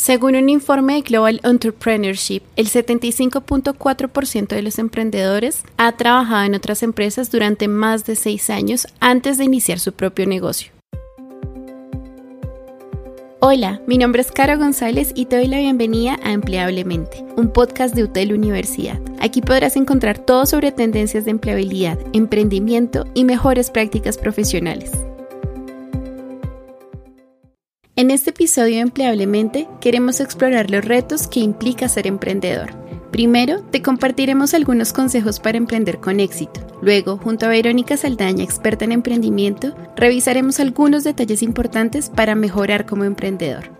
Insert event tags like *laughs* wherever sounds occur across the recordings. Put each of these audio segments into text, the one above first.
Según un informe de Global Entrepreneurship, el 75.4% de los emprendedores ha trabajado en otras empresas durante más de seis años antes de iniciar su propio negocio. Hola, mi nombre es Caro González y te doy la bienvenida a Empleablemente, un podcast de UTEL Universidad. Aquí podrás encontrar todo sobre tendencias de empleabilidad, emprendimiento y mejores prácticas profesionales. En este episodio Empleablemente queremos explorar los retos que implica ser emprendedor. Primero, te compartiremos algunos consejos para emprender con éxito. Luego, junto a Verónica Saldaña, experta en emprendimiento, revisaremos algunos detalles importantes para mejorar como emprendedor.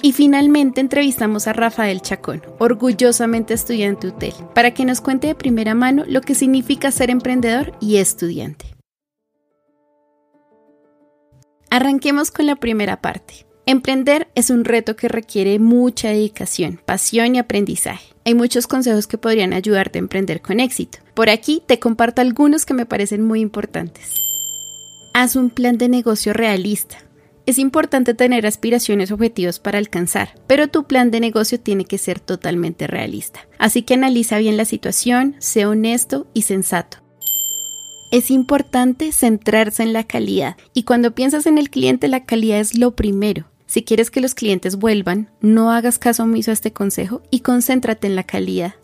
Y finalmente entrevistamos a Rafael Chacón, orgullosamente estudiante UTEL, para que nos cuente de primera mano lo que significa ser emprendedor y estudiante. Arranquemos con la primera parte. Emprender es un reto que requiere mucha dedicación, pasión y aprendizaje. Hay muchos consejos que podrían ayudarte a emprender con éxito. Por aquí te comparto algunos que me parecen muy importantes. Haz un plan de negocio realista. Es importante tener aspiraciones objetivos para alcanzar, pero tu plan de negocio tiene que ser totalmente realista. Así que analiza bien la situación, sé honesto y sensato. Es importante centrarse en la calidad y cuando piensas en el cliente la calidad es lo primero. Si quieres que los clientes vuelvan, no hagas caso omiso a este consejo y concéntrate en la calidad.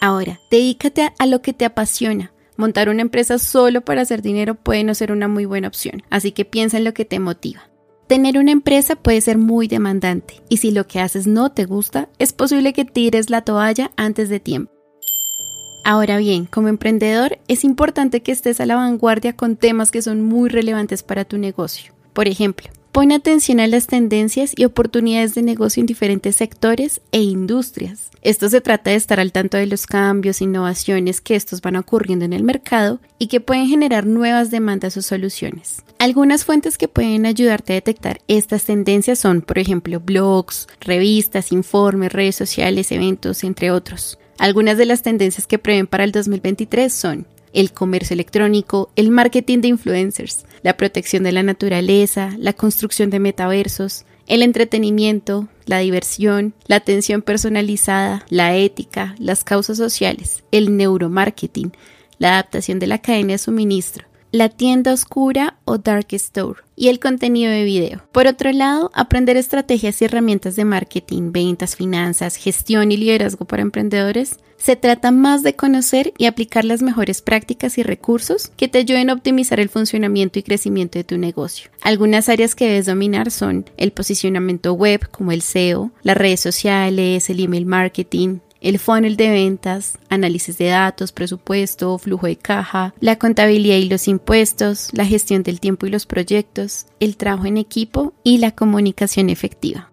Ahora, dedícate a lo que te apasiona. Montar una empresa solo para hacer dinero puede no ser una muy buena opción, así que piensa en lo que te motiva. Tener una empresa puede ser muy demandante y si lo que haces no te gusta, es posible que tires la toalla antes de tiempo. Ahora bien, como emprendedor es importante que estés a la vanguardia con temas que son muy relevantes para tu negocio. Por ejemplo, Pone atención a las tendencias y oportunidades de negocio en diferentes sectores e industrias. Esto se trata de estar al tanto de los cambios, innovaciones que estos van ocurriendo en el mercado y que pueden generar nuevas demandas o soluciones. Algunas fuentes que pueden ayudarte a detectar estas tendencias son, por ejemplo, blogs, revistas, informes, redes sociales, eventos, entre otros. Algunas de las tendencias que prevén para el 2023 son el comercio electrónico, el marketing de influencers, la protección de la naturaleza, la construcción de metaversos, el entretenimiento, la diversión, la atención personalizada, la ética, las causas sociales, el neuromarketing, la adaptación de la cadena de suministro, la tienda oscura o dark store y el contenido de video. Por otro lado, aprender estrategias y herramientas de marketing, ventas, finanzas, gestión y liderazgo para emprendedores se trata más de conocer y aplicar las mejores prácticas y recursos que te ayuden a optimizar el funcionamiento y crecimiento de tu negocio. Algunas áreas que debes dominar son el posicionamiento web como el SEO, las redes sociales, el email marketing, el funnel de ventas, análisis de datos, presupuesto, flujo de caja, la contabilidad y los impuestos, la gestión del tiempo y los proyectos, el trabajo en equipo y la comunicación efectiva.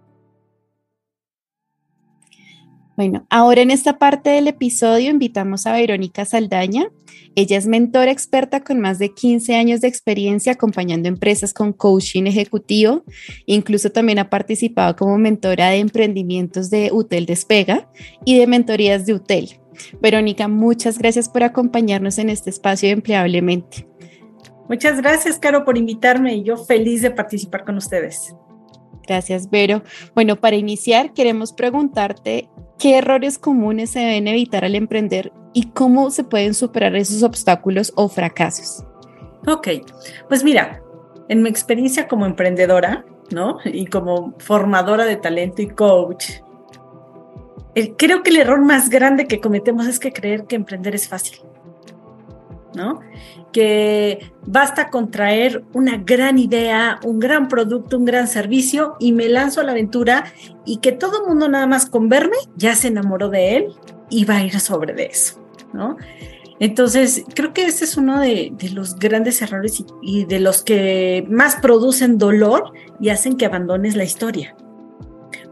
Bueno, ahora en esta parte del episodio invitamos a Verónica Saldaña. Ella es mentora experta con más de 15 años de experiencia acompañando empresas con coaching ejecutivo. Incluso también ha participado como mentora de emprendimientos de UTEL Despega y de mentorías de UTEL. Verónica, muchas gracias por acompañarnos en este espacio de Empleablemente. Muchas gracias, Caro, por invitarme y yo feliz de participar con ustedes. Gracias, Vero. Bueno, para iniciar, queremos preguntarte ¿Qué errores comunes se deben evitar al emprender y cómo se pueden superar esos obstáculos o fracasos? Ok, pues mira, en mi experiencia como emprendedora, ¿no? Y como formadora de talento y coach, creo que el error más grande que cometemos es que creer que emprender es fácil. ¿No? Que basta con traer una gran idea, un gran producto, un gran servicio y me lanzo a la aventura y que todo el mundo nada más con verme ya se enamoró de él y va a ir sobre de eso, ¿no? Entonces, creo que ese es uno de, los grandes errores y, de los que más producen dolor y hacen que abandones la historia.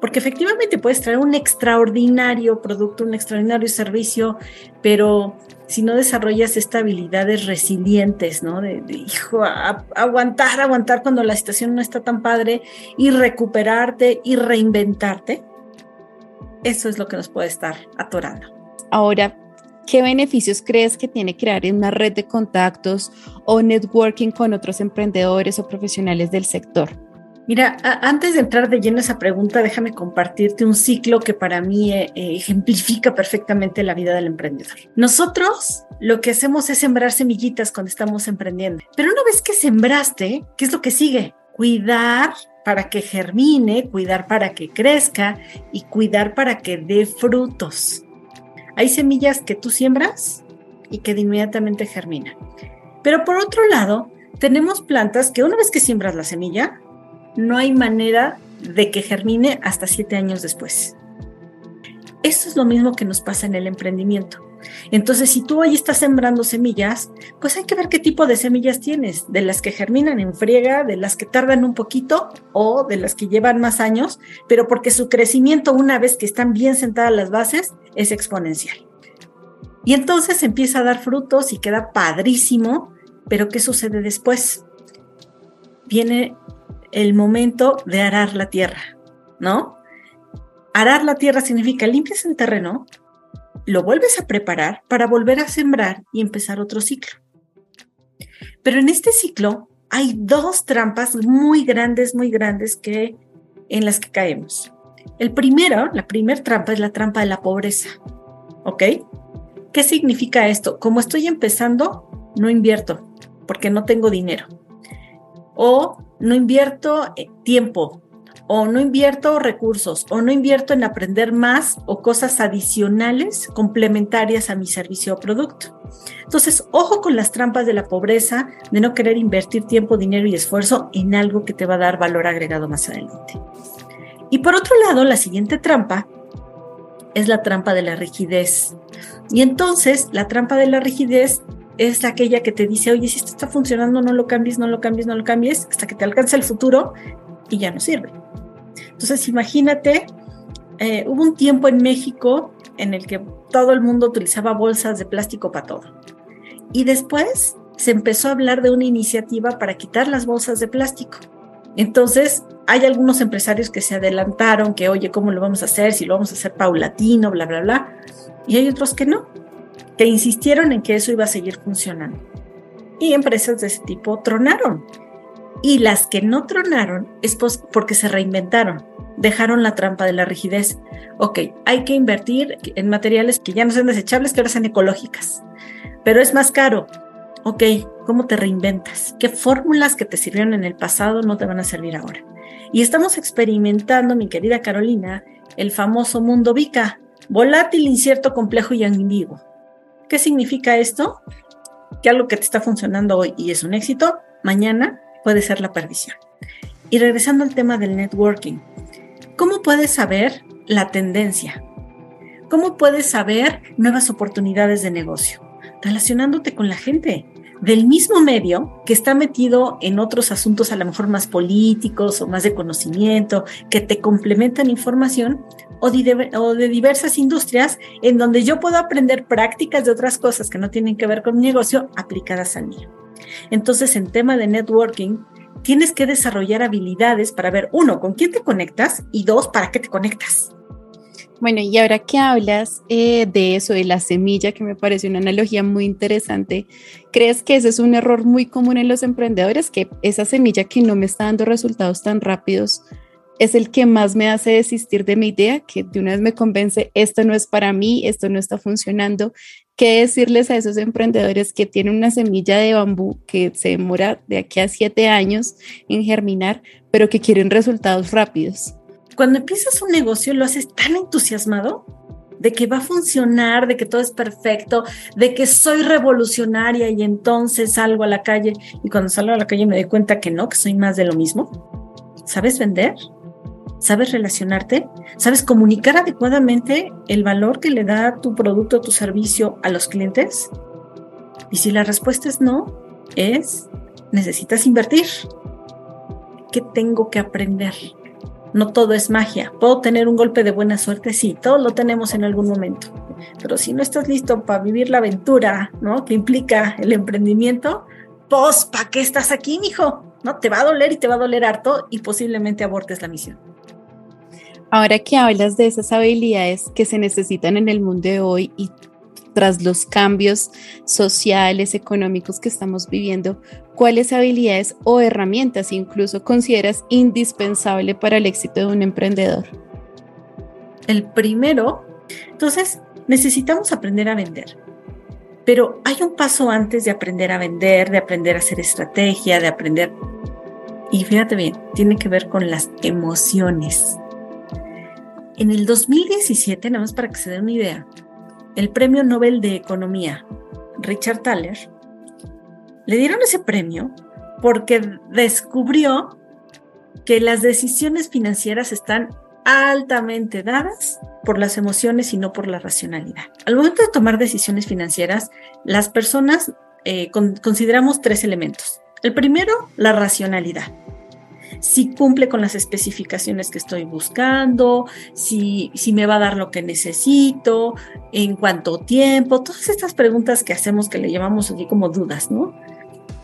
Porque efectivamente puedes traer un extraordinario producto, un extraordinario servicio, pero si no desarrollas estas habilidades resilientes, ¿no? De, hijo, aguantar, aguantar cuando la situación no está tan padre y recuperarte y reinventarte, eso es lo que nos puede estar atorando. Ahora, ¿qué beneficios crees que tiene crear una red de contactos o networking con otros emprendedores o profesionales del sector? Mira, antes de entrar de lleno esa pregunta, déjame compartirte un ciclo que para mí eh, eh, ejemplifica perfectamente la vida del emprendedor. Nosotros lo que hacemos es sembrar semillitas cuando estamos emprendiendo, pero una vez que sembraste, ¿qué es lo que sigue? Cuidar para que germine, cuidar para que crezca y cuidar para que dé frutos. Hay semillas que tú siembras y que inmediatamente germinan. Pero por otro lado, tenemos plantas que una vez que siembras la semilla, no hay manera de que germine hasta siete años después. Eso es lo mismo que nos pasa en el emprendimiento. Entonces, si tú hoy estás sembrando semillas, pues hay que ver qué tipo de semillas tienes, de las que germinan en friega, de las que tardan un poquito o de las que llevan más años, pero porque su crecimiento una vez que están bien sentadas las bases es exponencial. Y entonces empieza a dar frutos y queda padrísimo, pero ¿qué sucede después? Viene el momento de arar la tierra, ¿no? Arar la tierra significa limpias el terreno, lo vuelves a preparar para volver a sembrar y empezar otro ciclo. Pero en este ciclo hay dos trampas muy grandes, muy grandes que en las que caemos. El primero, la primera trampa es la trampa de la pobreza. ¿Ok? ¿Qué significa esto? Como estoy empezando, no invierto porque no tengo dinero. O no invierto eh, tiempo o no invierto recursos o no invierto en aprender más o cosas adicionales complementarias a mi servicio o producto. Entonces, ojo con las trampas de la pobreza, de no querer invertir tiempo, dinero y esfuerzo en algo que te va a dar valor agregado más adelante. Y por otro lado, la siguiente trampa es la trampa de la rigidez. Y entonces, la trampa de la rigidez es aquella que te dice, oye, si esto está funcionando, no lo cambies, no lo cambies, no lo cambies, hasta que te alcance el futuro y ya no sirve. Entonces, imagínate, eh, hubo un tiempo en México en el que todo el mundo utilizaba bolsas de plástico para todo. Y después se empezó a hablar de una iniciativa para quitar las bolsas de plástico. Entonces, hay algunos empresarios que se adelantaron, que, oye, ¿cómo lo vamos a hacer? Si lo vamos a hacer paulatino, bla, bla, bla. Y hay otros que no que insistieron en que eso iba a seguir funcionando. Y empresas de ese tipo tronaron. Y las que no tronaron es porque se reinventaron, dejaron la trampa de la rigidez. Ok, hay que invertir en materiales que ya no sean desechables, que ahora sean ecológicas. Pero es más caro. Ok, ¿cómo te reinventas? ¿Qué fórmulas que te sirvieron en el pasado no te van a servir ahora? Y estamos experimentando, mi querida Carolina, el famoso mundo VICA, volátil, incierto, complejo y ambiguo. ¿Qué significa esto? Que algo que te está funcionando hoy y es un éxito, mañana puede ser la perdición. Y regresando al tema del networking, ¿cómo puedes saber la tendencia? ¿Cómo puedes saber nuevas oportunidades de negocio? Relacionándote con la gente del mismo medio que está metido en otros asuntos a lo mejor más políticos o más de conocimiento, que te complementan información, o de, diversas industrias en donde yo puedo aprender prácticas de otras cosas que no tienen que ver con mi negocio aplicadas al mío. Entonces, en tema de networking, tienes que desarrollar habilidades para ver, uno, con quién te conectas y dos, para qué te conectas. Bueno, y ahora que hablas eh, de eso, de la semilla, que me parece una analogía muy interesante, ¿crees que ese es un error muy común en los emprendedores? Que esa semilla que no me está dando resultados tan rápidos, es el que más me hace desistir de mi idea, que de una vez me convence, esto no es para mí, esto no está funcionando. ¿Qué decirles a esos emprendedores que tienen una semilla de bambú que se demora de aquí a siete años en germinar, pero que quieren resultados rápidos? Cuando empiezas un negocio lo haces tan entusiasmado de que va a funcionar, de que todo es perfecto, de que soy revolucionaria y entonces salgo a la calle y cuando salgo a la calle me doy cuenta que no, que soy más de lo mismo. ¿Sabes vender? ¿Sabes relacionarte? ¿Sabes comunicar adecuadamente el valor que le da tu producto o tu servicio a los clientes? Y si la respuesta es no, es necesitas invertir. ¿Qué tengo que aprender? No todo es magia. Puedo tener un golpe de buena suerte, sí, todos lo tenemos en algún momento. Pero si no estás listo para vivir la aventura, ¿no? Que implica el emprendimiento, pues, ¿para qué estás aquí, mijo? ¿No? Te va a doler y te va a doler harto y posiblemente abortes la misión. Ahora que hablas de esas habilidades que se necesitan en el mundo de hoy y tras los cambios sociales, económicos que estamos viviendo, ¿cuáles habilidades o herramientas incluso consideras indispensable para el éxito de un emprendedor? El primero, entonces, necesitamos aprender a vender. Pero hay un paso antes de aprender a vender, de aprender a hacer estrategia, de aprender... Y fíjate bien, tiene que ver con las emociones. En el 2017, nada más para que se den una idea, el Premio Nobel de Economía, Richard Thaler, le dieron ese premio porque descubrió que las decisiones financieras están altamente dadas por las emociones y no por la racionalidad. Al momento de tomar decisiones financieras, las personas eh, consideramos tres elementos. El primero, la racionalidad. Si cumple con las especificaciones que estoy buscando, si, si me va a dar lo que necesito, en cuánto tiempo, todas estas preguntas que hacemos que le llamamos así como dudas, ¿no?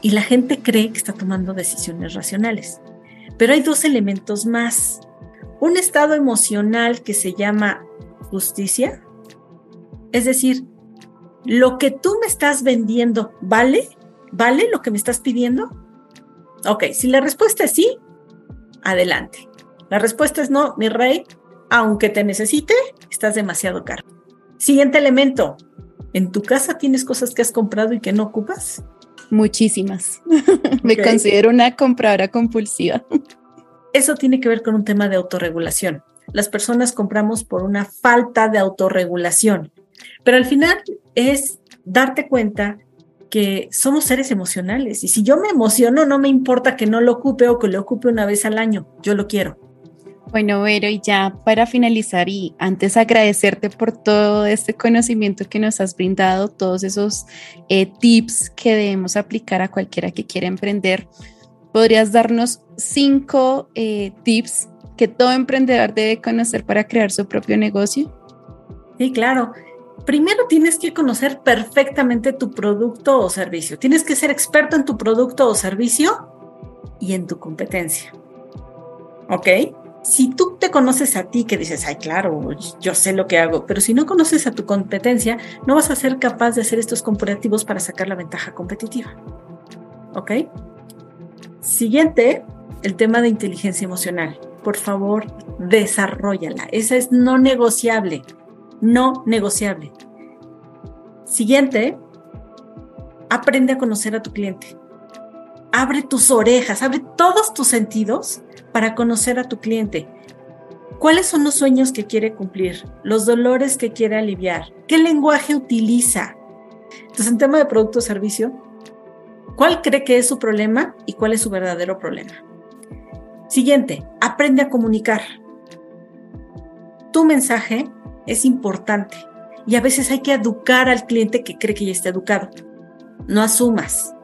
Y la gente cree que está tomando decisiones racionales. Pero hay dos elementos más un estado emocional que se llama justicia. Es decir, lo que tú me estás vendiendo, ¿vale? ¿Vale lo que me estás pidiendo? Ok, si la respuesta es sí, adelante. La respuesta es no, mi rey, aunque te necesite, estás demasiado caro. Siguiente elemento, ¿en tu casa tienes cosas que has comprado y que no ocupas? Muchísimas. *laughs* me considero una compradora compulsiva. Eso tiene que ver con un tema de autorregulación. Las personas compramos por una falta de autorregulación, pero al final es darte cuenta que somos seres emocionales y si yo me emociono no me importa que no lo ocupe o que lo ocupe una vez al año, yo lo quiero. Bueno, Vero, y ya para finalizar y antes agradecerte por todo este conocimiento que nos has brindado, todos esos eh, tips que debemos aplicar a cualquiera que quiera emprender, ¿podrías darnos cinco eh, tips que todo emprendedor debe conocer para crear su propio negocio? Sí, claro. Primero tienes que conocer perfectamente tu producto o servicio. Tienes que ser experto en tu producto o servicio y en tu competencia. ¿Ok? Si tú te conoces a ti, que dices, ay, claro, yo sé lo que hago, pero si no conoces a tu competencia, no vas a ser capaz de hacer estos comparativos para sacar la ventaja competitiva. ¿Ok? Siguiente, el tema de inteligencia emocional. Por favor, desarrollala. Esa es no negociable. No negociable. Siguiente, aprende a conocer a tu cliente. Abre tus orejas, abre todos tus sentidos para conocer a tu cliente. ¿Cuáles son los sueños que quiere cumplir? ¿Los dolores que quiere aliviar? ¿Qué lenguaje utiliza? Entonces, en tema de producto o servicio, ¿cuál cree que es su problema y cuál es su verdadero problema? Siguiente, aprende a comunicar. Tu mensaje es importante y a veces hay que educar al cliente que cree que ya está educado. No asumas.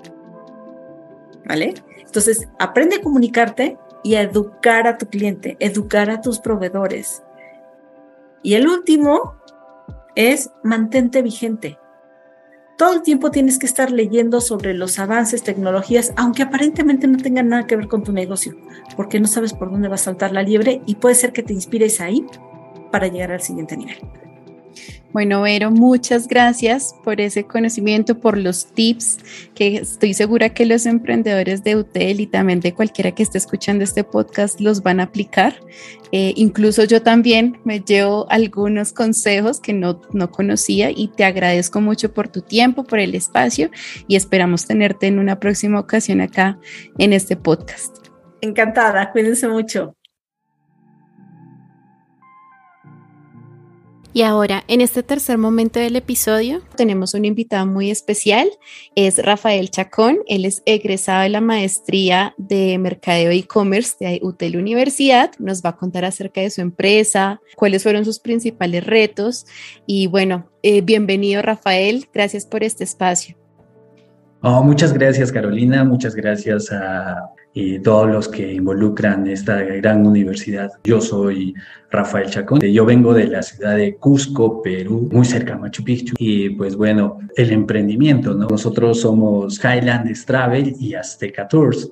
¿Vale? Entonces, aprende a comunicarte y a educar a tu cliente, educar a tus proveedores. Y el último es mantente vigente. Todo el tiempo tienes que estar leyendo sobre los avances, tecnologías, aunque aparentemente no tengan nada que ver con tu negocio, porque no sabes por dónde va a saltar la liebre y puede ser que te inspires ahí para llegar al siguiente nivel. Bueno, Vero, muchas gracias por ese conocimiento, por los tips que estoy segura que los emprendedores de UTEL y también de cualquiera que esté escuchando este podcast los van a aplicar. Eh, incluso yo también me llevo algunos consejos que no, no conocía y te agradezco mucho por tu tiempo, por el espacio y esperamos tenerte en una próxima ocasión acá en este podcast. Encantada, cuídense mucho. Y ahora, en este tercer momento del episodio, tenemos un invitado muy especial. Es Rafael Chacón. Él es egresado de la maestría de Mercadeo e-commerce de UTEL Universidad. Nos va a contar acerca de su empresa, cuáles fueron sus principales retos. Y bueno, eh, bienvenido Rafael. Gracias por este espacio. Oh, muchas gracias Carolina, muchas gracias a y todos los que involucran esta gran universidad. Yo soy Rafael Chacón, yo vengo de la ciudad de Cusco, Perú, muy cerca de Machu Picchu, y pues bueno, el emprendimiento, ¿no? Nosotros somos Highlands Travel y Azteca Tours.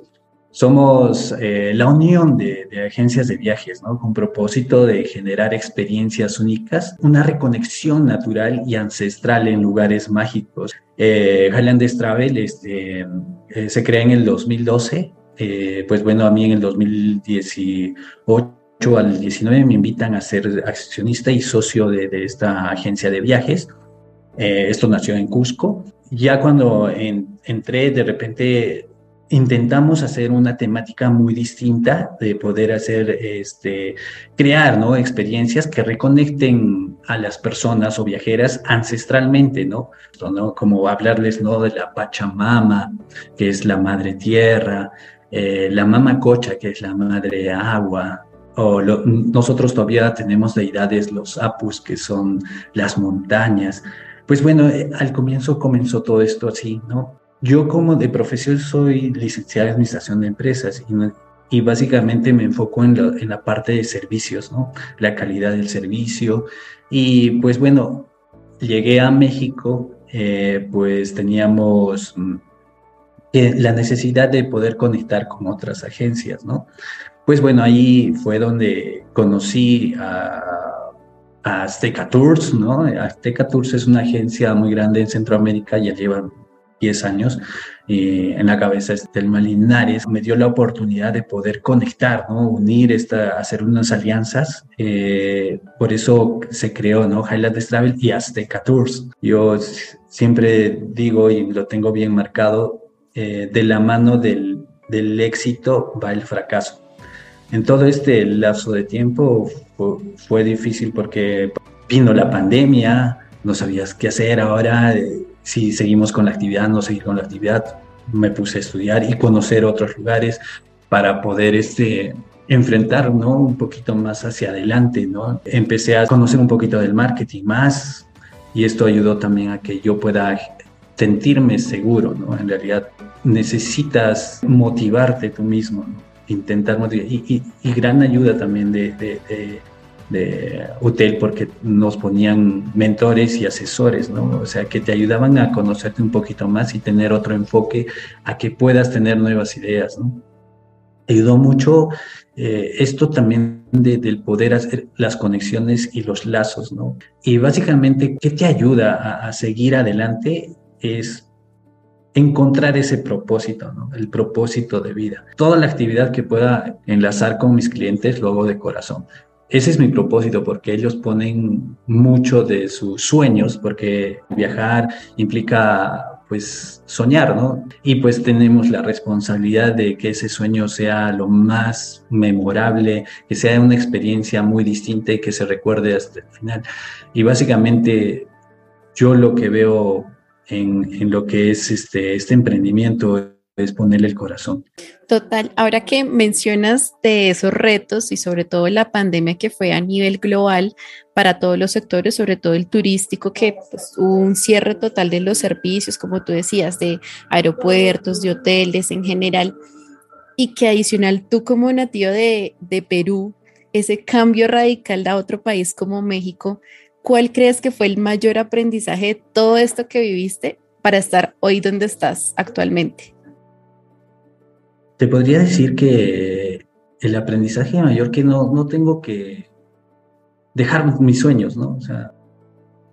Somos eh, la unión de, agencias de viajes, ¿no? Con propósito de generar experiencias únicas, una reconexión natural y ancestral en lugares mágicos. Eh, Highlands Travel este, eh, se crea en el 2012, eh, pues bueno, a mí en el 2018 al 19 me invitan a ser accionista y socio de, esta agencia de viajes. esto nació en Cusco. Ya cuando entré, de repente intentamos hacer una temática muy distinta de poder hacer, este, crear, ¿no? Experiencias que reconecten a las personas o viajeras ancestralmente, ¿no? ¿no? Como hablarles, ¿no? De la Pachamama, que es la madre tierra, eh, la Mama Cocha, que es la madre agua, o nosotros todavía tenemos deidades, los Apus, que son las montañas. Pues bueno, eh, al comienzo comenzó todo esto así, ¿no? Yo como de profesión soy licenciada en Administración de Empresas y, básicamente me enfoco en la, parte de servicios, ¿no? La calidad del servicio. Y pues bueno, llegué a México, eh, pues teníamos mm, la necesidad de poder conectar con otras agencias, ¿no? Pues bueno, ahí fue donde conocí a, a Azteca Tours, ¿no? Azteca Tours es una agencia muy grande en Centroamérica, ya llevan 10 años en la cabeza del Linares, me dio la oportunidad de poder conectar, ¿no? unir, esta, hacer unas alianzas. Eh, por eso se creó ¿no? Highlands Travel y Azteca Tours. Yo siempre digo y lo tengo bien marcado, eh, de la mano del, del éxito va el fracaso. En todo este lapso de tiempo fue, fue difícil porque vino la pandemia, no sabías qué hacer ahora. Eh, si seguimos con la actividad, no seguir con la actividad. Me puse a estudiar y conocer otros lugares para poder este, enfrentar ¿no? un poquito más hacia adelante. ¿no? Empecé a conocer un poquito del marketing más y esto ayudó también a que yo pueda sentirme seguro. ¿no? En realidad necesitas motivarte tú mismo, intentar motivar. Y, gran ayuda también de de hotel porque nos ponían mentores y asesores, ¿no? O sea, que te ayudaban a conocerte un poquito más y tener otro enfoque a que puedas tener nuevas ideas, ¿no? Ayudó mucho eh, esto también del poder hacer las conexiones y los lazos, ¿no? Y básicamente, ¿qué te ayuda a seguir adelante? Es encontrar ese propósito, el propósito de vida. Toda la actividad que pueda enlazar con mis clientes lo hago de corazón ese es mi propósito, porque ellos ponen mucho de sus sueños, porque viajar implica pues soñar, ¿no? Y pues tenemos la responsabilidad de que ese sueño sea lo más memorable, que sea una experiencia muy distinta y que se recuerde hasta el final. Y básicamente yo lo que veo en, en lo que es este, este emprendimiento es ponerle el corazón. Total, ahora que mencionas de esos retos y sobre todo la pandemia que fue a nivel global para todos los sectores, sobre todo el turístico, que pues, hubo un cierre total de los servicios, como tú decías, de aeropuertos, de hoteles en general, y que adicional tú como nativo de, de Perú, ese cambio radical a otro país como México, ¿cuál crees que fue el mayor aprendizaje de todo esto que viviste para estar hoy donde estás actualmente? te podría decir que el aprendizaje mayor que no, no tengo que dejar mis sueños, ¿no? O sea,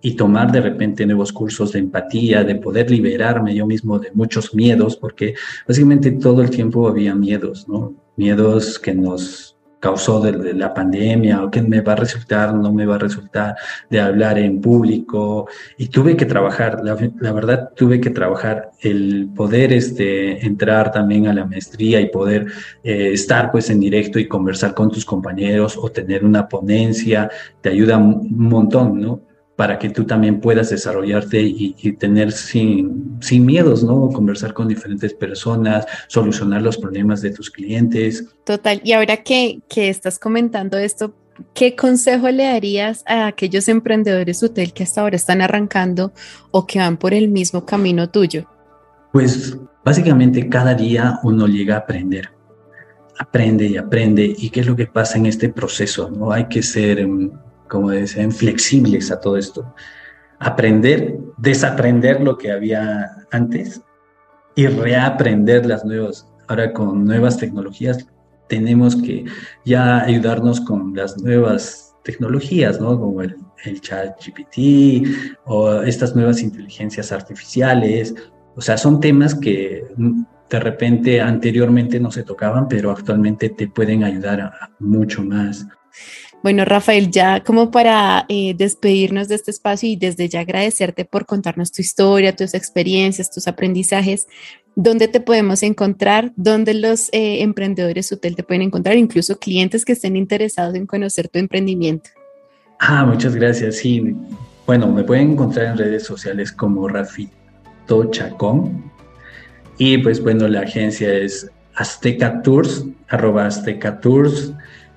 y tomar de repente nuevos cursos de empatía, de poder liberarme yo mismo de muchos miedos, porque básicamente todo el tiempo había miedos, ¿no? Miedos que nos causó de, la pandemia o que me va a resultar, no me va a resultar de hablar en público. Y tuve que trabajar, la, verdad tuve que trabajar el poder este, entrar también a la maestría y poder eh, estar pues en directo y conversar con tus compañeros o tener una ponencia, te ayuda un montón, ¿no? Para que tú también puedas desarrollarte y, tener sin, sin miedos, ¿no? Conversar con diferentes personas, solucionar los problemas de tus clientes. Total, y ahora que, que estás comentando esto, ¿qué consejo le darías a aquellos emprendedores hotel que hasta ahora están arrancando o que van por el mismo camino tuyo? Pues básicamente cada día uno llega a aprender. Aprende y aprende. ¿Y qué es lo que pasa en este proceso? ¿no? Hay que ser mm, como decían, flexibles a todo esto. Aprender, desaprender lo que había antes y reaprender las nuevas ahora con nuevas tecnologías tenemos que ya ayudarnos con las nuevas tecnologías, ¿no? Como el, el chat GPT o estas nuevas inteligencias artificiales. O sea, son temas que de repente anteriormente no se tocaban, pero actualmente te pueden ayudar mucho más. Bueno, Rafael, ya como para eh, despedirnos de este espacio y desde ya agradecerte por contarnos tu historia, tus experiencias, tus aprendizajes, ¿dónde te podemos encontrar? ¿Dónde los eh, emprendedores hotel te pueden encontrar? Incluso clientes que estén interesados en conocer tu emprendimiento. Ah, muchas gracias. Sí, bueno, me pueden encontrar en redes sociales como Rafito Chacón. Y pues bueno, la agencia es Azteca Tours, arroba Azteca Tours.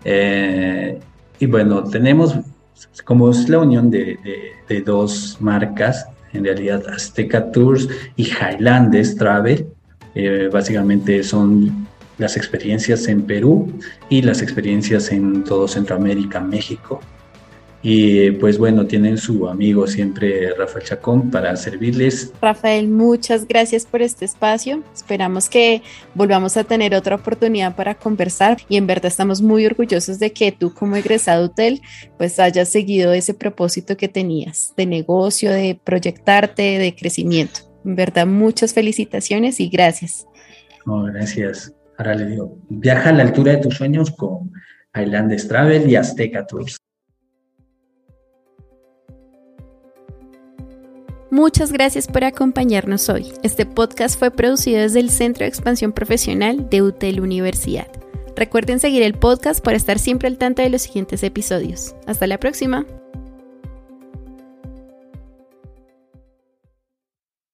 Eh, y bueno, tenemos, como es la unión de, dos marcas, en realidad Azteca Tours y Highlands Travel, eh, básicamente son las experiencias en Perú y las experiencias en todo Centroamérica, México. Y pues bueno, tienen su amigo siempre Rafael Chacón para servirles. Rafael, muchas gracias por este espacio. Esperamos que volvamos a tener otra oportunidad para conversar y en verdad estamos muy orgullosos de que tú como egresado hotel pues hayas seguido ese propósito que tenías de negocio, de proyectarte, de crecimiento. En verdad, muchas felicitaciones y gracias. gracias. Ahora le digo, viaja a la altura de tus sueños con Highlands Travel y Azteca Tours. Muchas gracias por acompañarnos hoy. Este podcast fue producido desde el Centro de Expansión Profesional de UTEL Universidad. Recuerden seguir el podcast para estar siempre al tanto de los siguientes episodios. Hasta la próxima.